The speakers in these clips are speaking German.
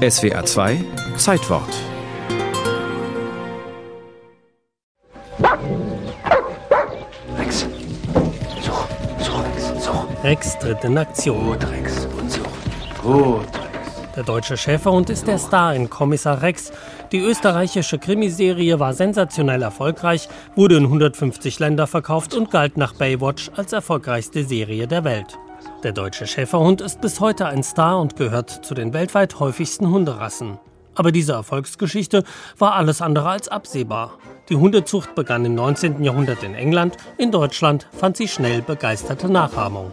SWA 2 Zeitwort. Rex. Such, such, Rex, such. Rex tritt in Aktion. Gut, Rex. Und such. Gut, Rex. Der deutsche Schäferhund ist der Star in Kommissar Rex. Die österreichische Krimiserie war sensationell erfolgreich, wurde in 150 Länder verkauft und galt nach Baywatch als erfolgreichste Serie der Welt. Der deutsche Schäferhund ist bis heute ein Star und gehört zu den weltweit häufigsten Hunderassen. Aber diese Erfolgsgeschichte war alles andere als absehbar. Die Hundezucht begann im 19. Jahrhundert in England, in Deutschland fand sie schnell begeisterte Nachahmung.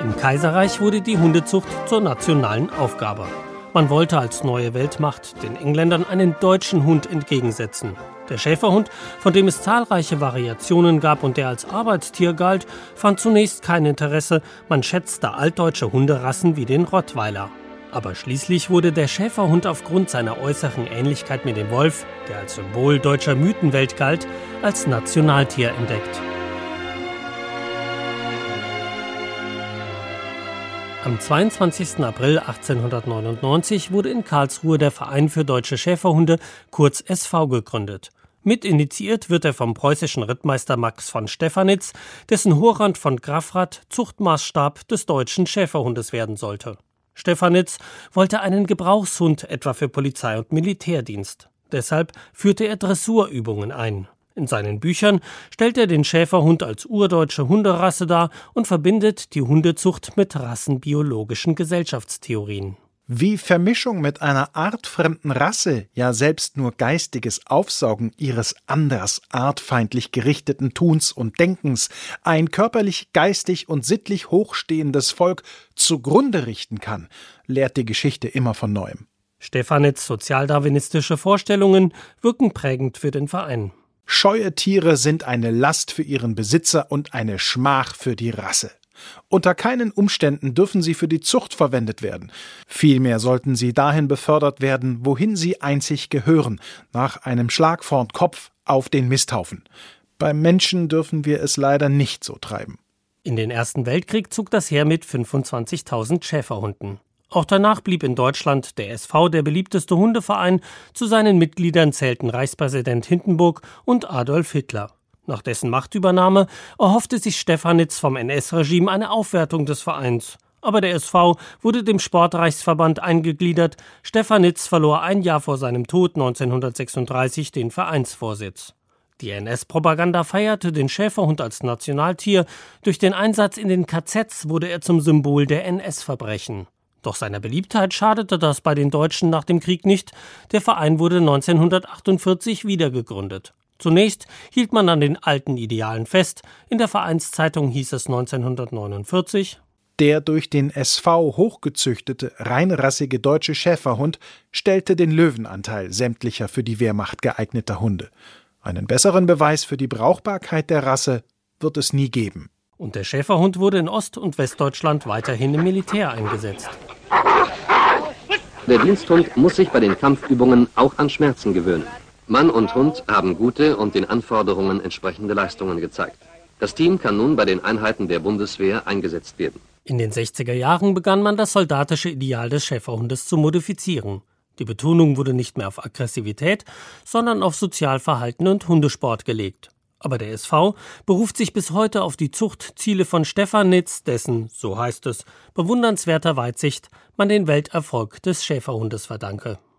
Im Kaiserreich wurde die Hundezucht zur nationalen Aufgabe. Man wollte als neue Weltmacht den Engländern einen deutschen Hund entgegensetzen. Der Schäferhund, von dem es zahlreiche Variationen gab und der als Arbeitstier galt, fand zunächst kein Interesse, man schätzte altdeutsche Hunderassen wie den Rottweiler. Aber schließlich wurde der Schäferhund aufgrund seiner äußeren Ähnlichkeit mit dem Wolf, der als Symbol deutscher Mythenwelt galt, als Nationaltier entdeckt. Am 22. April 1899 wurde in Karlsruhe der Verein für deutsche Schäferhunde, kurz SV, gegründet. Mitinitiiert wird er vom preußischen Rittmeister Max von Stephanitz, dessen Horand von Grafrath Zuchtmaßstab des deutschen Schäferhundes werden sollte. Stephanitz wollte einen Gebrauchshund etwa für Polizei und Militärdienst. Deshalb führte er Dressurübungen ein. In seinen Büchern stellt er den Schäferhund als urdeutsche Hunderasse dar und verbindet die Hundezucht mit rassenbiologischen Gesellschaftstheorien. Wie Vermischung mit einer artfremden Rasse, ja selbst nur geistiges Aufsaugen ihres anders artfeindlich gerichteten Tuns und Denkens ein körperlich, geistig und sittlich hochstehendes Volk zugrunde richten kann, lehrt die Geschichte immer von neuem. Stefanitz sozialdarwinistische Vorstellungen wirken prägend für den Verein. Scheue Tiere sind eine Last für ihren Besitzer und eine Schmach für die Rasse. Unter keinen Umständen dürfen sie für die Zucht verwendet werden. Vielmehr sollten sie dahin befördert werden, wohin sie einzig gehören, nach einem Schlag vorn Kopf auf den Misthaufen. Beim Menschen dürfen wir es leider nicht so treiben. In den Ersten Weltkrieg zog das Heer mit 25.000 Schäferhunden. Auch danach blieb in Deutschland der SV der beliebteste Hundeverein. Zu seinen Mitgliedern zählten Reichspräsident Hindenburg und Adolf Hitler. Nach dessen Machtübernahme erhoffte sich Stefanitz vom NS-Regime eine Aufwertung des Vereins. Aber der SV wurde dem Sportreichsverband eingegliedert. Stefanitz verlor ein Jahr vor seinem Tod 1936 den Vereinsvorsitz. Die NS-Propaganda feierte den Schäferhund als Nationaltier. Durch den Einsatz in den KZs wurde er zum Symbol der NS-Verbrechen. Doch seiner Beliebtheit schadete das bei den Deutschen nach dem Krieg nicht. Der Verein wurde 1948 wiedergegründet. Zunächst hielt man an den alten Idealen fest. In der Vereinszeitung hieß es 1949 Der durch den SV hochgezüchtete, reinrassige deutsche Schäferhund stellte den Löwenanteil sämtlicher für die Wehrmacht geeigneter Hunde. Einen besseren Beweis für die Brauchbarkeit der Rasse wird es nie geben. Und der Schäferhund wurde in Ost- und Westdeutschland weiterhin im Militär eingesetzt. Der Diensthund muss sich bei den Kampfübungen auch an Schmerzen gewöhnen. Mann und Hund haben gute und den Anforderungen entsprechende Leistungen gezeigt. Das Team kann nun bei den Einheiten der Bundeswehr eingesetzt werden. In den 60er Jahren begann man das soldatische Ideal des Schäferhundes zu modifizieren. Die Betonung wurde nicht mehr auf Aggressivität, sondern auf Sozialverhalten und Hundesport gelegt. Aber der SV beruft sich bis heute auf die Zuchtziele von Stefanitz, dessen, so heißt es, bewundernswerter Weitsicht man den Welterfolg des Schäferhundes verdanke.